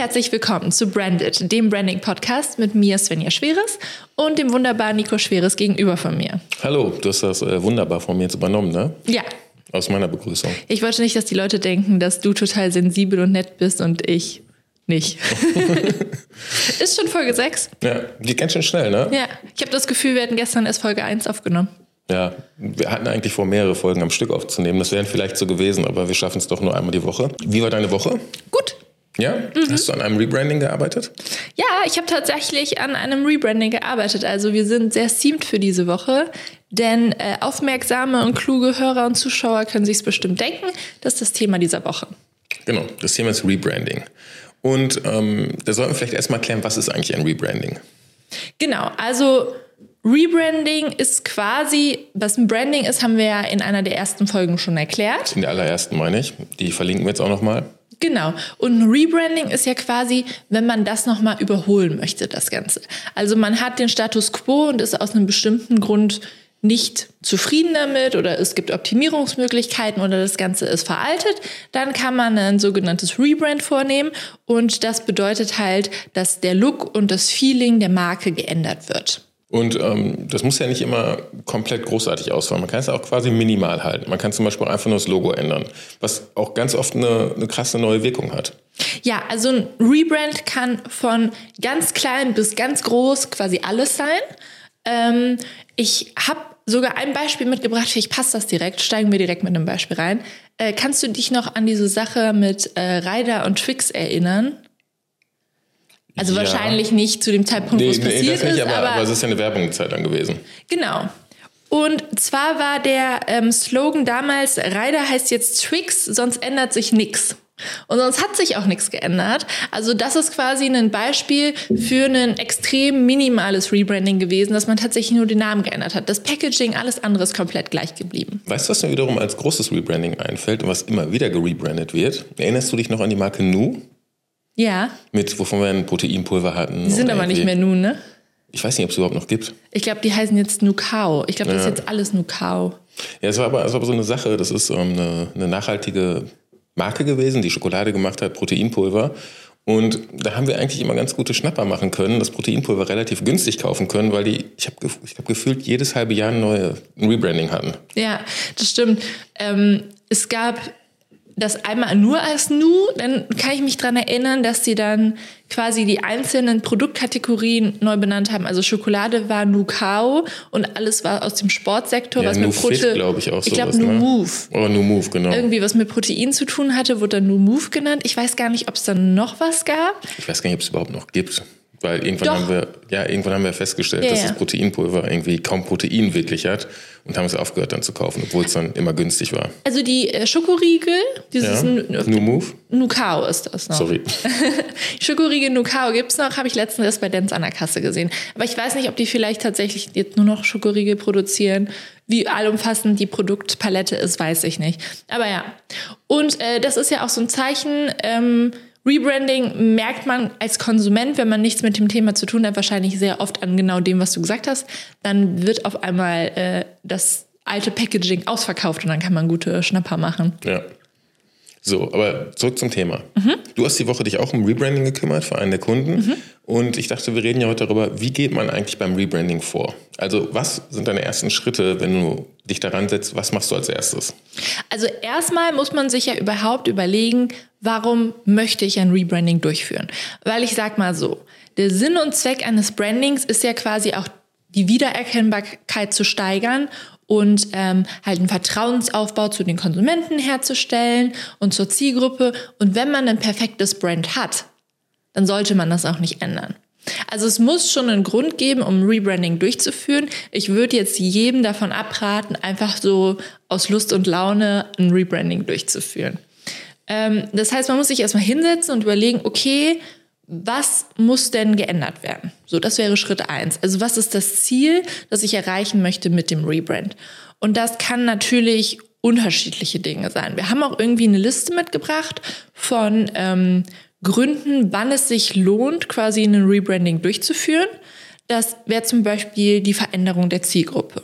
herzlich willkommen zu Branded, dem Branding-Podcast mit mir Svenja Schweres und dem wunderbaren Nico Schweres gegenüber von mir. Hallo, du hast das äh, wunderbar von mir jetzt übernommen, ne? Ja. Aus meiner Begrüßung. Ich wollte nicht, dass die Leute denken, dass du total sensibel und nett bist und ich nicht. Ist schon Folge 6. Ja, geht ganz schön schnell, ne? Ja, ich habe das Gefühl, wir hätten gestern erst Folge 1 aufgenommen. Ja, wir hatten eigentlich vor, mehrere Folgen am Stück aufzunehmen. Das wären vielleicht so gewesen, aber wir schaffen es doch nur einmal die Woche. Wie war deine Woche? Gut. Ja? Mhm. Hast du an einem Rebranding gearbeitet? Ja, ich habe tatsächlich an einem Rebranding gearbeitet. Also wir sind sehr themed für diese Woche, denn äh, aufmerksame und kluge Hörer und Zuschauer können sich es bestimmt denken. Das ist das Thema dieser Woche. Genau, das Thema ist Rebranding. Und ähm, da sollten wir vielleicht erstmal klären, was ist eigentlich ein Rebranding? Genau, also Rebranding ist quasi, was ein Branding ist, haben wir ja in einer der ersten Folgen schon erklärt. In der allerersten meine ich. Die verlinken wir jetzt auch nochmal. Genau. Und ein Rebranding ist ja quasi, wenn man das nochmal überholen möchte, das Ganze. Also man hat den Status quo und ist aus einem bestimmten Grund nicht zufrieden damit oder es gibt Optimierungsmöglichkeiten oder das Ganze ist veraltet, dann kann man ein sogenanntes Rebrand vornehmen und das bedeutet halt, dass der Look und das Feeling der Marke geändert wird. Und ähm, das muss ja nicht immer komplett großartig ausfallen. Man kann es auch quasi minimal halten. Man kann zum Beispiel einfach nur das Logo ändern, was auch ganz oft eine, eine krasse neue Wirkung hat. Ja, also ein Rebrand kann von ganz klein bis ganz groß quasi alles sein. Ähm, ich habe sogar ein Beispiel mitgebracht, vielleicht passt das direkt, steigen wir direkt mit einem Beispiel rein. Äh, kannst du dich noch an diese Sache mit äh, Ryder und Twix erinnern? Also ja. wahrscheinlich nicht zu dem Zeitpunkt, nee, wo es passiert nee, das nicht, ist. Aber, aber, aber es ist ja eine Werbungszeit dann gewesen. Genau. Und zwar war der ähm, Slogan damals, Ryder heißt jetzt Twix, sonst ändert sich nichts. Und sonst hat sich auch nichts geändert. Also das ist quasi ein Beispiel für ein extrem minimales Rebranding gewesen, dass man tatsächlich nur den Namen geändert hat. Das Packaging, alles andere ist komplett gleich geblieben. Weißt du, was mir wiederum als großes Rebranding einfällt und was immer wieder gerebrandet wird? Erinnerst du dich noch an die Marke Nu? Ja. Mit, wovon wir ein Proteinpulver hatten. Die sind aber nicht mehr Nu, ne? Ich weiß nicht, ob es überhaupt noch gibt. Ich glaube, die heißen jetzt Nukao. Ich glaube, das ja. ist jetzt alles Nukao. Ja, es war aber, es war aber so eine Sache. Das ist ähm, eine, eine nachhaltige Marke gewesen, die Schokolade gemacht hat, Proteinpulver. Und da haben wir eigentlich immer ganz gute Schnapper machen können, das Proteinpulver relativ günstig kaufen können, weil die, ich habe ich hab gefühlt, jedes halbe Jahr ein neues Rebranding hatten. Ja, das stimmt. Ähm, es gab das einmal nur als Nu, dann kann ich mich daran erinnern, dass sie dann quasi die einzelnen Produktkategorien neu benannt haben. Also Schokolade war Nu Kao und alles war aus dem Sportsektor, ja, was mit Protein. glaube ich auch Ich glaube Nu ne? Move. Oh, Nu Move, genau. Irgendwie was mit Protein zu tun hatte, wurde dann Nu Move genannt. Ich weiß gar nicht, ob es dann noch was gab. Ich weiß gar nicht, ob es überhaupt noch gibt. Weil irgendwann Doch. haben wir, ja, irgendwann haben wir festgestellt, Ja, dass ja. das Proteinpulver irgendwie kaum Protein wirklich hat und haben es aufgehört dann zu kaufen, obwohl es dann immer günstig war. Also die äh, Schokoriegel, dieses Ja. Nu- Nu Move? Nukao ist das noch. Sorry. Schokoriegel Nukao gibt's noch, habe ich letztens erst bei Dance an der Kasse gesehen. Aber ich weiß nicht, ob die vielleicht tatsächlich jetzt nur noch Schokoriegel produzieren. Wie allumfassend die Produktpalette ist, weiß ich nicht. Aber ja. Und äh, das ist ja auch so ein Zeichen. Ähm, Rebranding merkt man als Konsument, wenn man nichts mit dem Thema zu tun hat, wahrscheinlich sehr oft an genau dem, was du gesagt hast. Dann wird auf einmal äh, das alte Packaging ausverkauft und dann kann man gute Schnapper machen. Ja. So, aber zurück zum Thema. Mhm. Du hast die Woche dich auch um Rebranding gekümmert für einen der Kunden. Und ich dachte, wir reden ja heute darüber, wie geht man eigentlich beim Rebranding vor? Also, was sind deine ersten Schritte, wenn du dich daran setzt? Was machst du als erstes? Also erstmal muss man sich ja überhaupt überlegen, warum möchte ich ein Rebranding durchführen? Weil ich sag mal so, der Sinn und Zweck eines Brandings ist ja quasi auch die Wiedererkennbarkeit zu steigern und ähm, halt einen Vertrauensaufbau zu den Konsumenten herzustellen und zur Zielgruppe. Und wenn man ein perfektes Brand hat, dann sollte man das auch nicht ändern. Also es muss schon einen Grund geben, um Rebranding durchzuführen. Ich würde jetzt jedem davon abraten, einfach so aus Lust und Laune ein Rebranding durchzuführen. Ähm, das heißt, man muss sich erstmal hinsetzen und überlegen, okay, was muss denn geändert werden? So, das wäre Schritt eins. Also was ist das Ziel, das ich erreichen möchte mit dem Rebrand? Und das kann natürlich unterschiedliche Dinge sein. Wir haben auch irgendwie eine Liste mitgebracht von ähm, Gründen, wann es sich lohnt, quasi einen Rebranding durchzuführen. Das wäre zum Beispiel die Veränderung der Zielgruppe.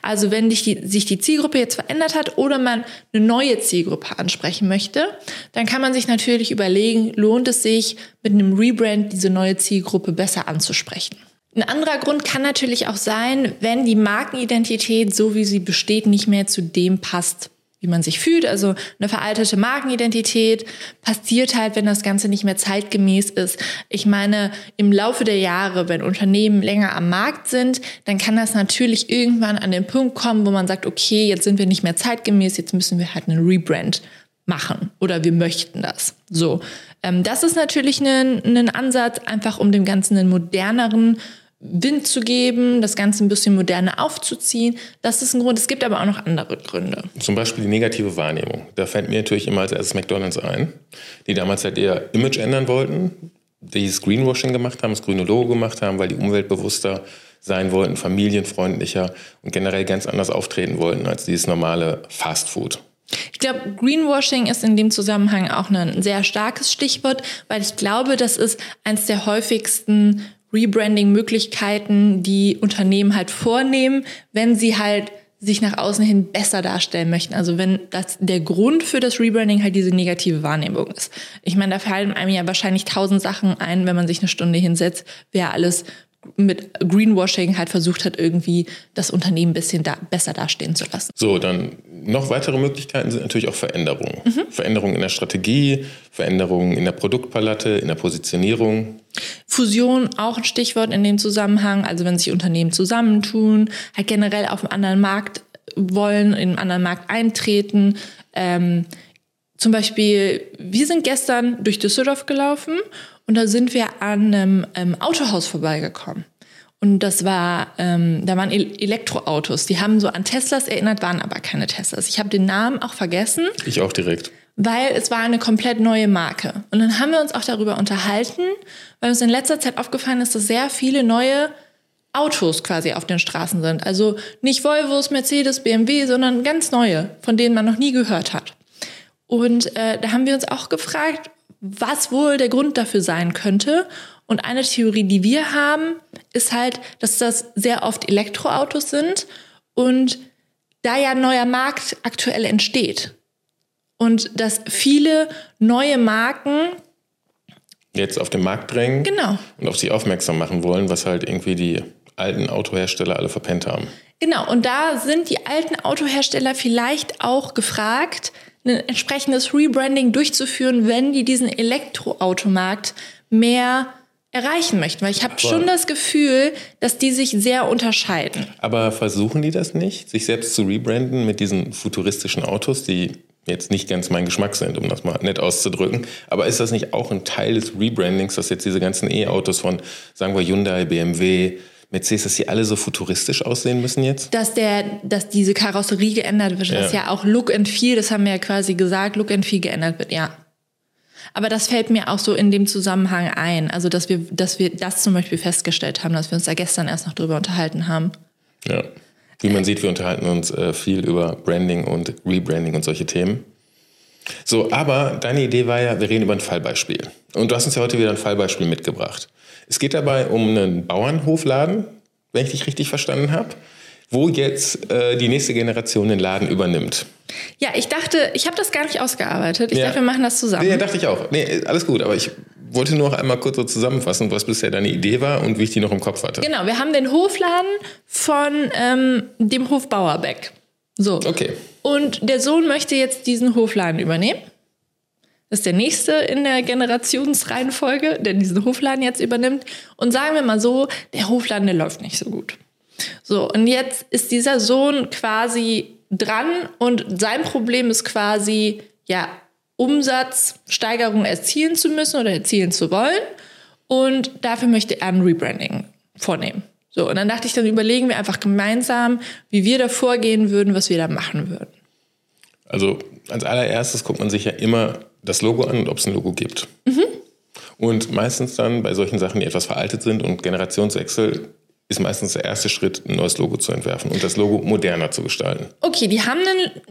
Also wenn sich die, sich die Zielgruppe jetzt verändert hat oder man eine neue Zielgruppe ansprechen möchte, dann kann man sich natürlich überlegen, lohnt es sich mit einem Rebrand diese neue Zielgruppe besser anzusprechen. Ein anderer Grund kann natürlich auch sein, wenn die Markenidentität, so wie sie besteht, nicht mehr zu dem passt, wie man sich fühlt. Also eine veraltete Markenidentität passiert halt, wenn das Ganze nicht mehr zeitgemäß ist. Ich meine, im Laufe der Jahre, wenn Unternehmen länger am Markt sind, dann kann das natürlich irgendwann an den Punkt kommen, wo man sagt, okay, jetzt sind wir nicht mehr zeitgemäß, jetzt müssen wir halt einen Rebrand machen oder wir möchten das. So, ähm, das ist natürlich ein, ein Ansatz, einfach um dem Ganzen einen moderneren Wind zu geben, das Ganze ein bisschen moderner aufzuziehen. Das ist ein Grund. Es gibt aber auch noch andere Gründe. Zum Beispiel die negative Wahrnehmung. Da fällt mir natürlich immer als erstes McDonalds ein, die damals halt ihr Image ändern wollten, dieses Greenwashing gemacht haben, das grüne Logo gemacht haben, weil die umweltbewusster sein wollten, familienfreundlicher und generell ganz anders auftreten wollten als dieses normale Fast Food. Ich glaube, Greenwashing ist in dem Zusammenhang auch ein sehr starkes Stichwort, weil ich glaube, das ist eines der häufigsten Rebranding-Möglichkeiten, die Unternehmen halt vornehmen, wenn sie halt sich nach außen hin besser darstellen möchten. Also wenn das der Grund für das Rebranding halt diese negative Wahrnehmung ist. Ich meine, da fallen einem ja wahrscheinlich tausend Sachen ein, wenn man sich eine Stunde hinsetzt, wer alles mit Greenwashing halt versucht hat, irgendwie das Unternehmen ein bisschen da, besser dastehen zu lassen. So, dann noch weitere Möglichkeiten sind natürlich auch Veränderungen. Mhm. Veränderungen in der Strategie, Veränderungen in der Produktpalette, in der Positionierung. Fusion auch ein Stichwort in dem Zusammenhang. Also wenn sich Unternehmen zusammentun, halt generell auf einen anderen Markt wollen, in einen anderen Markt eintreten. Ähm, zum Beispiel, wir sind gestern durch Düsseldorf gelaufen und da sind wir an einem ähm, Autohaus vorbeigekommen. Und das war, ähm, da waren Elektroautos. Die haben so an Teslas erinnert, waren aber keine Teslas. Ich habe den Namen auch vergessen. Ich auch direkt. Weil es war eine komplett neue Marke. Und dann haben wir uns auch darüber unterhalten, weil uns in letzter Zeit aufgefallen ist, dass sehr viele neue Autos quasi auf den Straßen sind. Also nicht Volvos, Mercedes, BMW, sondern ganz neue, von denen man noch nie gehört hat. Und äh, da haben wir uns auch gefragt, was wohl der Grund dafür sein könnte. Und eine Theorie, die wir haben, ist halt, dass das sehr oft Elektroautos sind und da ja ein neuer Markt aktuell entsteht. Und dass viele neue Marken jetzt auf den Markt drängen genau. und auf sich aufmerksam machen wollen, was halt irgendwie die alten Autohersteller alle verpennt haben. Genau, und da sind die alten Autohersteller vielleicht auch gefragt, ein entsprechendes Rebranding durchzuführen, wenn die diesen Elektroautomarkt mehr erreichen möchten. Weil ich habe schon das Gefühl, dass die sich sehr unterscheiden. Aber versuchen die das nicht, sich selbst zu rebranden mit diesen futuristischen Autos, die jetzt nicht ganz mein Geschmack sind, um das mal nett auszudrücken. Aber ist das nicht auch ein Teil des Rebrandings, dass jetzt diese ganzen E-Autos von, sagen wir, Hyundai, BMW, Mercedes, dass sie alle so futuristisch aussehen müssen jetzt? Dass, der, dass diese Karosserie geändert wird, ja. dass ja auch Look and Feel, das haben wir ja quasi gesagt, Look and Feel geändert wird, ja. Aber das fällt mir auch so in dem Zusammenhang ein. Also, dass wir, dass wir das zum Beispiel festgestellt haben, dass wir uns da gestern erst noch drüber unterhalten haben. Ja. Wie man sieht, wir unterhalten uns äh, viel über Branding und Rebranding und solche Themen. So, aber deine Idee war ja, wir reden über ein Fallbeispiel. Und du hast uns ja heute wieder ein Fallbeispiel mitgebracht. Es geht dabei um einen Bauernhofladen, wenn ich dich richtig verstanden habe, wo jetzt äh, die nächste Generation den Laden übernimmt. Ja, ich dachte, ich habe das gar nicht ausgearbeitet. Ich ja. dachte, wir machen das zusammen. Nee, dachte ich auch. Nee, alles gut, aber ich wollte nur noch einmal kurz so zusammenfassen, was bisher deine Idee war und wie ich die noch im Kopf hatte. Genau, wir haben den Hofladen von ähm, dem Hofbauer Beck. So. Okay. Und der Sohn möchte jetzt diesen Hofladen übernehmen. Das ist der nächste in der Generationsreihenfolge, der diesen Hofladen jetzt übernimmt. Und sagen wir mal so, der Hofladen, der läuft nicht so gut. So, und jetzt ist dieser Sohn quasi dran und sein Problem ist quasi, ja, Umsatzsteigerung erzielen zu müssen oder erzielen zu wollen. Und dafür möchte er ein Rebranding vornehmen. So, und dann dachte ich, dann überlegen wir einfach gemeinsam, wie wir da vorgehen würden, was wir da machen würden. Also als allererstes guckt man sich ja immer das Logo an und ob es ein Logo gibt. Mhm. Und meistens dann bei solchen Sachen, die etwas veraltet sind und Generationswechsel, ist meistens der erste Schritt, ein neues Logo zu entwerfen und das Logo moderner zu gestalten. Okay, die haben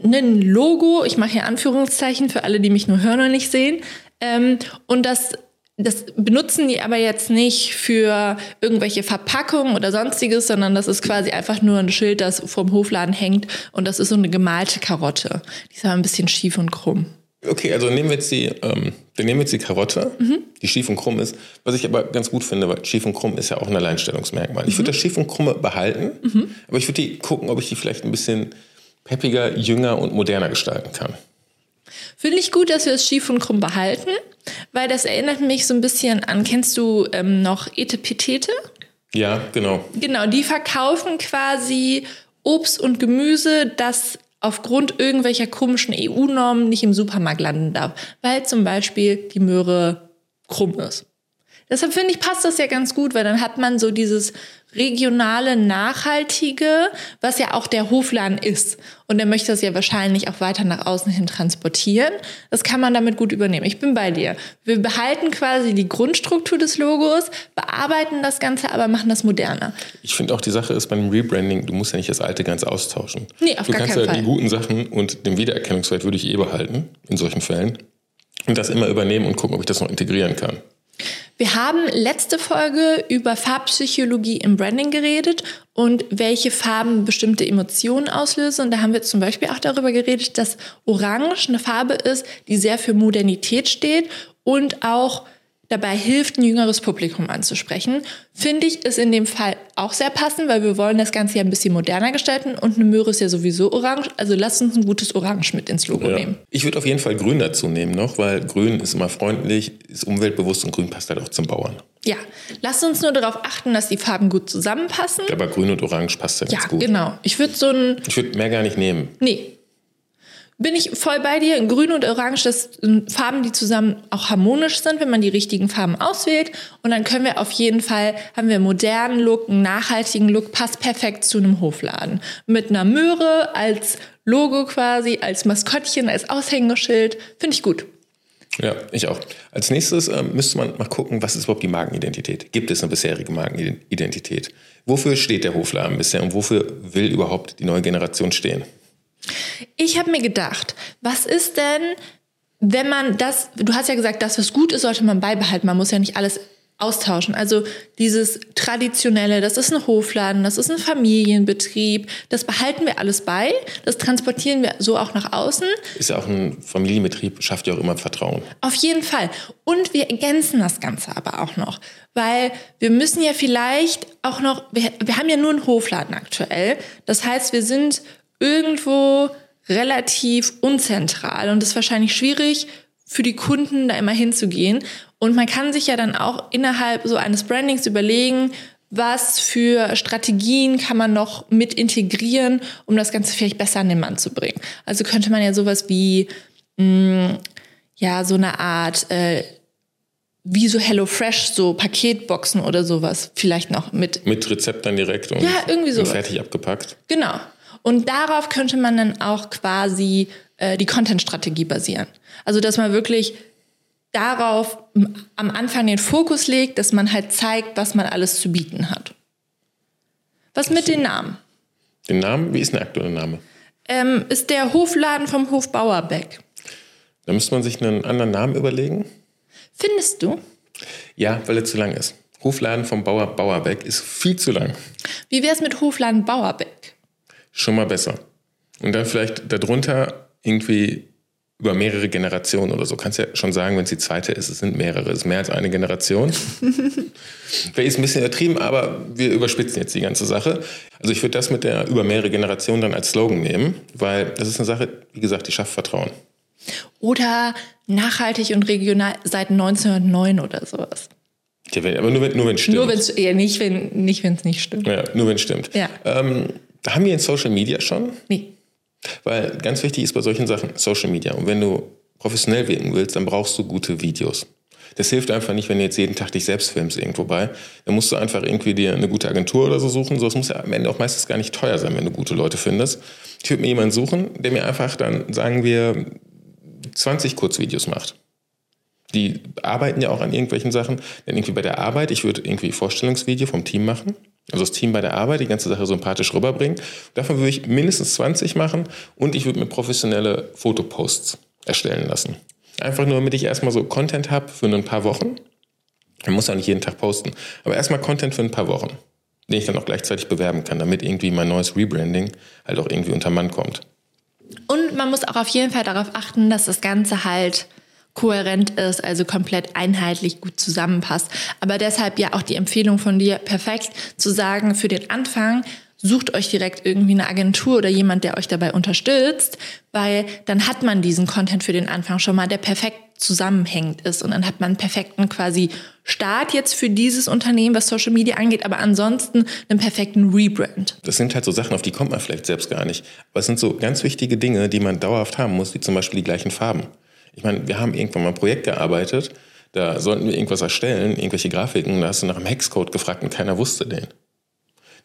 ein Logo, ich mache hier Anführungszeichen für alle, die mich nur hören und nicht sehen. Ähm, und das das benutzen die aber jetzt nicht für irgendwelche Verpackungen oder sonstiges, sondern das ist quasi einfach nur ein Schild, das vorm Hofladen hängt und das ist so eine gemalte Karotte. Die ist aber ein bisschen schief und krumm. Okay, also nehmen wir jetzt die, ähm, dann nehmen wir jetzt die Karotte, mhm. die schief und krumm ist. Was ich aber ganz gut finde, weil schief und krumm ist ja auch ein Alleinstellungsmerkmal. Ich würde mhm. das schief und krumme behalten, mhm. aber ich würde die gucken, ob ich die vielleicht ein bisschen peppiger, jünger und moderner gestalten kann. Finde ich gut, dass wir es schief und krumm behalten, weil das erinnert mich so ein bisschen an, kennst du ähm, noch Etepetete? Ja, genau. Genau, die verkaufen quasi Obst und Gemüse, das aufgrund irgendwelcher komischen EU-Normen nicht im Supermarkt landen darf, weil zum Beispiel die Möhre krumm ist. Deshalb finde ich, passt das ja ganz gut, weil dann hat man so dieses regionale, nachhaltige, was ja auch der Hofladen ist. Und er möchte das ja wahrscheinlich auch weiter nach außen hin transportieren. Das kann man damit gut übernehmen. Ich bin bei dir. Wir behalten quasi die Grundstruktur des Logos, bearbeiten das Ganze, aber machen das moderner. Ich finde auch die Sache ist beim Rebranding, du musst ja nicht das alte ganz austauschen. Nee, auf du gar kannst keinen ja Fall. die guten Sachen und den Wiedererkennungswert würde ich eh behalten in solchen Fällen. Und das immer übernehmen und gucken, ob ich das noch integrieren kann. Wir haben letzte Folge über Farbpsychologie im Branding geredet und welche Farben bestimmte Emotionen auslösen. Und da haben wir zum Beispiel auch darüber geredet, dass Orange eine Farbe ist, die sehr für Modernität steht und auch dabei hilft, ein jüngeres Publikum anzusprechen. Finde ich, ist in dem Fall auch sehr passend, weil wir wollen das Ganze ja ein bisschen moderner gestalten und eine Möhre ist ja sowieso orange. Also lasst uns ein gutes Orange mit ins Logo Ja. nehmen. Ich würde auf jeden Fall Grün dazu nehmen noch, weil Grün ist immer freundlich, ist umweltbewusst und Grün passt halt auch zum Bauern. Ja, lasst uns nur darauf achten, dass die Farben gut zusammenpassen. Aber Grün und Orange passt ja Ja, ganz gut. genau. Ich würde so ein Ich würde mehr gar nicht nehmen. Nee. Bin ich voll bei dir. Grün und Orange, das sind Farben, die zusammen auch harmonisch sind, wenn man die richtigen Farben auswählt. Und dann können wir auf jeden Fall, haben wir einen modernen Look, einen nachhaltigen Look, passt perfekt zu einem Hofladen. Mit einer Möhre als Logo quasi, als Maskottchen, als Aushängeschild. Finde ich gut. Ja, ich auch. Als nächstes ähm, müsste man mal gucken, was ist überhaupt die Markenidentität? Gibt es eine bisherige Markenidentität? Wofür steht der Hofladen bisher und wofür will überhaupt die neue Generation stehen? Ich habe mir gedacht, was ist denn, wenn man das, du hast ja gesagt, das, was gut ist, sollte man beibehalten. Man muss ja nicht alles austauschen. Also dieses traditionelle, das ist ein Hofladen, das ist ein Familienbetrieb, das behalten wir alles bei, das transportieren wir so auch nach außen. Ist ja auch ein Familienbetrieb, schafft ja auch immer Vertrauen. Auf jeden Fall. Und wir ergänzen das Ganze aber auch noch, weil wir müssen ja vielleicht auch noch, wir, wir haben ja nur einen Hofladen aktuell. Das heißt, wir sind irgendwo relativ unzentral und es ist wahrscheinlich schwierig für die Kunden da immer hinzugehen. Und man kann sich ja dann auch innerhalb so eines Brandings überlegen, was für Strategien kann man noch mit integrieren, um das Ganze vielleicht besser an den Mann zu bringen. Also könnte man ja sowas wie mh, ja so eine Art äh, wie so HelloFresh, so Paketboxen oder sowas vielleicht noch mit. Mit Rezept dann direkt und, Ja, irgendwie und sowas. fertig abgepackt. Genau. Und darauf könnte man dann auch quasi äh, die Content-Strategie basieren. Also dass man wirklich darauf am Anfang den Fokus legt, dass man halt zeigt, was man alles zu bieten hat. Was mit den Namen? Den Namen, wie ist der aktuelle Name? Ähm, ist der Hofladen vom Hof Bauerbeck. Da müsste man sich einen anderen Namen überlegen. Findest du? Ja, weil er zu lang ist. Hofladen vom Bauer Bauerbeck ist viel zu lang. Wie wäre es mit Hofladen Bauerbeck? Schon mal besser. Und dann vielleicht darunter irgendwie über mehrere Generationen oder so. Kannst ja schon sagen, wenn es die zweite ist, es sind mehrere, es ist mehr als eine Generation. Wäre ist ein bisschen übertrieben, aber wir überspitzen jetzt die ganze Sache. Also ich würde das mit der über mehrere Generationen dann als Slogan nehmen, weil das ist eine Sache, wie gesagt, die schafft Vertrauen. Oder nachhaltig und regional seit 1909 oder sowas. Ja, aber nur wenn es stimmt. Nur wenn es ja, nicht, wenn nicht, wenn es nicht stimmt. ja, nur wenn es stimmt. Ja. Ähm, haben wir in Social Media schon? Nee. Weil ganz wichtig ist bei solchen Sachen Social Media. Und wenn du professionell wirken willst, dann brauchst du gute Videos. Das hilft einfach nicht, wenn du jetzt jeden Tag dich selbst filmst irgendwo bei. Dann musst du einfach irgendwie dir eine gute Agentur oder so suchen. So, es muss ja am Ende auch meistens gar nicht teuer sein, wenn du gute Leute findest. Ich würde mir jemanden suchen, der mir einfach dann, sagen wir, 20 Kurzvideos macht. Die arbeiten ja auch an irgendwelchen Sachen. Denn irgendwie bei der Arbeit, ich würde irgendwie Vorstellungsvideo vom Team machen. Also das Team bei der Arbeit, die ganze Sache sympathisch rüberbringen. Davon würde ich mindestens 20 machen und ich würde mir professionelle Fotoposts erstellen lassen. Einfach nur, damit ich erstmal so Content habe für ein paar Wochen. Man muss auch nicht jeden Tag posten. Aber erstmal Content für ein paar Wochen, den ich dann auch gleichzeitig bewerben kann, damit irgendwie mein neues Rebranding halt auch irgendwie unter Mann kommt. Und man muss auch auf jeden Fall darauf achten, dass das Ganze halt kohärent ist, also komplett einheitlich gut zusammenpasst. Aber deshalb ja auch die Empfehlung von dir, perfekt zu sagen, für den Anfang sucht euch direkt irgendwie eine Agentur oder jemand, der euch dabei unterstützt, weil dann hat man diesen Content für den Anfang schon mal, der perfekt zusammenhängend ist und dann hat man einen perfekten quasi Start jetzt für dieses Unternehmen, was Social Media angeht, aber ansonsten einen perfekten Rebrand. Das sind halt so Sachen, auf die kommt man vielleicht selbst gar nicht. Aber es sind so ganz wichtige Dinge, die man dauerhaft haben muss, wie zum Beispiel die gleichen Farben. Ich meine, wir haben irgendwann mal ein Projekt gearbeitet, da sollten wir irgendwas erstellen, irgendwelche Grafiken, da hast du nach einem Hexcode gefragt und keiner wusste den.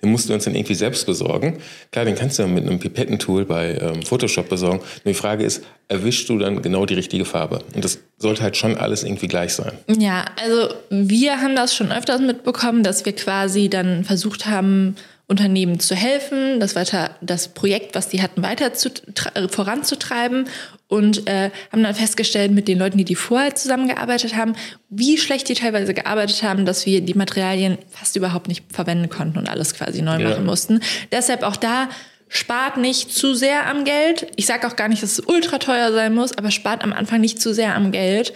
Den mussten wir uns dann irgendwie selbst besorgen. Klar, den kannst du mit einem Pipettentool bei ähm, Photoshop besorgen. Nur die Frage ist, erwischst du dann genau die richtige Farbe? Und das sollte halt schon alles irgendwie gleich sein. Ja, also wir haben das schon öfters mitbekommen, dass wir quasi dann versucht haben, Unternehmen zu helfen, das weiter das Projekt, was die hatten, weiter zu, voranzutreiben und äh, haben dann festgestellt mit den Leuten, die die vorher zusammengearbeitet haben, wie schlecht die teilweise gearbeitet haben, dass wir die Materialien fast überhaupt nicht verwenden konnten und alles quasi neu ja. machen mussten. Deshalb auch da spart nicht zu sehr am Geld. Ich sage auch gar nicht, dass es ultra teuer sein muss, aber spart am Anfang nicht zu sehr am Geld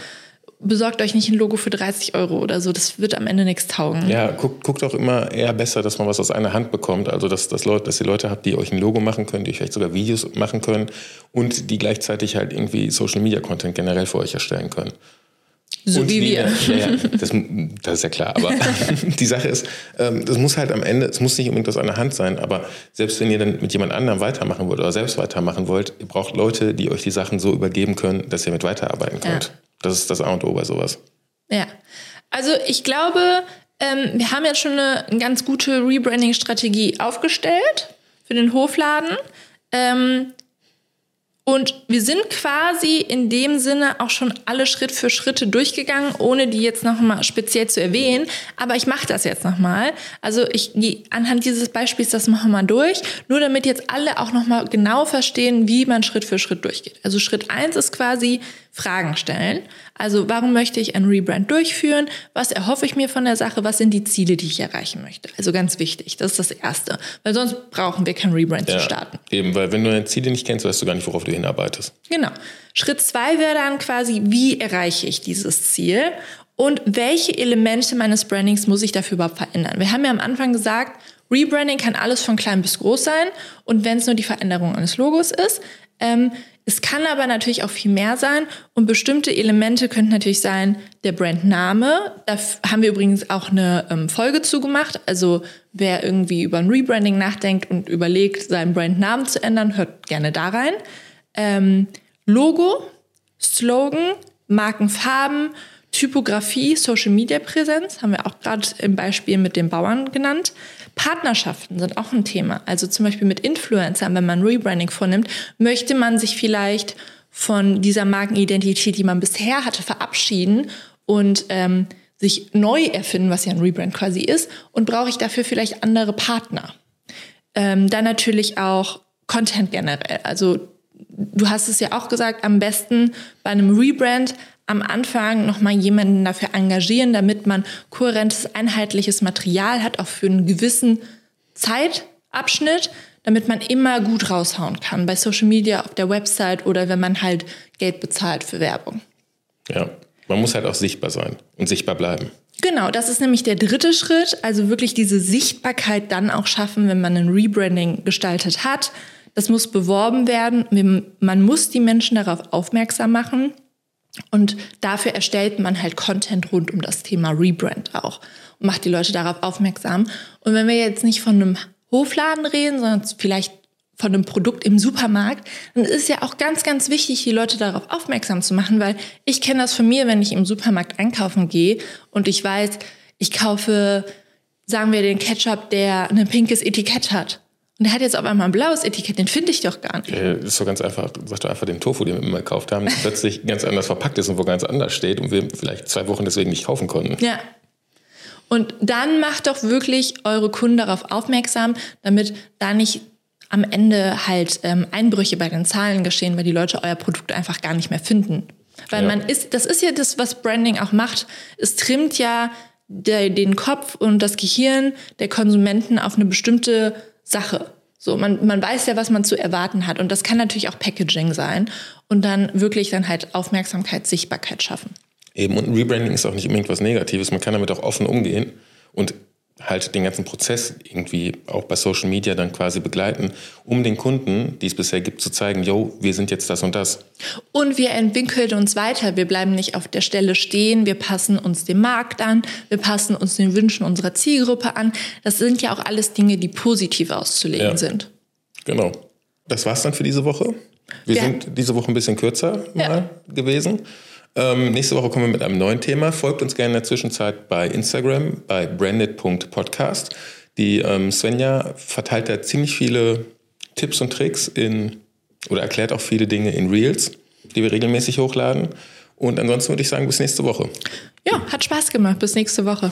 besorgt euch nicht ein Logo für 30 Euro oder so. Das wird am Ende nichts taugen. Ja, guckt, guckt auch immer eher besser, dass man was aus einer Hand bekommt. Also, dass, dass, Leute, dass ihr Leute habt, die euch ein Logo machen können, die vielleicht sogar Videos machen können und die gleichzeitig halt irgendwie Social Media Content generell für euch erstellen können. So und wie wir. Ja, ja, das, das, ist ja klar. Aber die Sache ist, ähm, das muss halt am Ende, es muss nicht unbedingt aus einer Hand sein, aber selbst wenn ihr dann mit jemand anderem weitermachen wollt oder selbst weitermachen wollt, ihr braucht Leute, die euch die Sachen so übergeben können, dass ihr mit weiterarbeiten könnt. Ja. Das ist das A und O bei sowas. Ja. Also ich glaube, ähm, wir haben jetzt schon eine, eine ganz gute Rebranding-Strategie aufgestellt für den Hofladen. Ähm, und wir sind quasi in dem Sinne auch schon alle Schritt für Schritte durchgegangen, ohne die jetzt nochmal speziell zu erwähnen. Aber ich mache das jetzt nochmal. Also ich gehe anhand dieses Beispiels das machen wir mal durch, nur damit jetzt alle auch nochmal genau verstehen, wie man Schritt für Schritt durchgeht. Also Schritt eins ist quasi Fragen stellen. Also warum möchte ich ein Rebrand durchführen? Was erhoffe ich mir von der Sache? Was sind die Ziele, die ich erreichen möchte? Also ganz wichtig, das ist das Erste. Weil sonst brauchen wir kein Rebrand ja, zu starten. Eben, weil wenn du deine Ziele nicht kennst, weißt du gar nicht, worauf du hinarbeitest. Genau. Schritt zwei wäre dann quasi, wie erreiche ich dieses Ziel? Und welche Elemente meines Brandings muss ich dafür überhaupt verändern? Wir haben ja am Anfang gesagt, Rebranding kann alles von klein bis groß sein. Und wenn es nur die Veränderung eines Logos ist, ähm, es kann aber natürlich auch viel mehr sein und bestimmte Elemente könnten natürlich sein der Brandname. Da haben wir übrigens auch eine ähm, Folge zugemacht. Also wer irgendwie über ein Rebranding nachdenkt und überlegt, seinen Brandnamen zu ändern, hört gerne da rein. Ähm, Logo, Slogan, Markenfarben, Typografie, Social Media Präsenz, haben wir auch gerade im Beispiel mit den Bauern genannt. Partnerschaften sind auch ein Thema. Also zum Beispiel mit Influencern, wenn man Rebranding vornimmt, möchte man sich vielleicht von dieser Markenidentität, die man bisher hatte, verabschieden und ähm, sich neu erfinden, was ja ein Rebrand quasi ist. Und brauche ich dafür vielleicht andere Partner? Ähm, dann natürlich auch Content generell. Also du hast es ja auch gesagt, am besten bei einem Rebrand am Anfang nochmal jemanden dafür engagieren, damit man kohärentes, einheitliches Material hat, auch für einen gewissen Zeitabschnitt, damit man immer gut raushauen kann bei Social Media, auf der Website oder wenn man halt Geld bezahlt für Werbung. Ja, man muss halt auch sichtbar sein und sichtbar bleiben. Genau, das ist nämlich der dritte Schritt, also wirklich diese Sichtbarkeit dann auch schaffen, wenn man ein Rebranding gestaltet hat. Das muss beworben werden. Man muss die Menschen darauf aufmerksam machen. Und dafür erstellt man halt Content rund um das Thema Rebrand auch und macht die Leute darauf aufmerksam. Und wenn wir jetzt nicht von einem Hofladen reden, sondern vielleicht von einem Produkt im Supermarkt, dann ist ja auch ganz, ganz wichtig, die Leute darauf aufmerksam zu machen, weil ich kenne das von mir, wenn ich im Supermarkt einkaufen gehe und ich weiß, ich kaufe, sagen wir, den Ketchup, der ein pinkes Etikett hat. Und der hat jetzt auf einmal ein blaues Etikett, den finde ich doch gar nicht. Das ist so ganz einfach. Sag doch einfach den Tofu, den wir immer gekauft haben, der plötzlich ganz anders verpackt ist und wo ganz anders steht und wir vielleicht zwei Wochen deswegen nicht kaufen konnten. Ja. Und dann macht doch wirklich eure Kunden darauf aufmerksam, damit da nicht am Ende halt ähm, Einbrüche bei den Zahlen geschehen, weil die Leute euer Produkt einfach gar nicht mehr finden. Weil ja. man ist, das ist ja das, was Branding auch macht. Es trimmt ja der, den Kopf und das Gehirn der Konsumenten auf eine bestimmte Sache. So, man, man weiß ja, was man zu erwarten hat. Und das kann natürlich auch Packaging sein und dann wirklich dann halt Aufmerksamkeit, Sichtbarkeit schaffen. Eben, und Rebranding ist auch nicht unbedingt was Negatives. Man kann damit auch offen umgehen und halt den ganzen Prozess irgendwie auch bei Social Media dann quasi begleiten, um den Kunden, die es bisher gibt, zu zeigen, yo, wir sind jetzt das und das. Und wir entwickeln uns weiter. Wir bleiben nicht auf der Stelle stehen. Wir passen uns dem Markt an. Wir passen uns den Wünschen unserer Zielgruppe an. Das sind ja auch alles Dinge, die positiv auszulegen ja. sind. Genau. Das war's dann für diese Woche. Wir ja. sind diese Woche ein bisschen kürzer ja. gewesen. Ähm, nächste Woche kommen wir mit einem neuen Thema. Folgt uns gerne in der Zwischenzeit bei Instagram, bei branded.podcast. Die ähm, Svenja verteilt da ziemlich viele Tipps und Tricks in, oder erklärt auch viele Dinge in Reels, die wir regelmäßig hochladen. Und ansonsten würde ich sagen, bis nächste Woche. Ja, hat Spaß gemacht. Bis nächste Woche.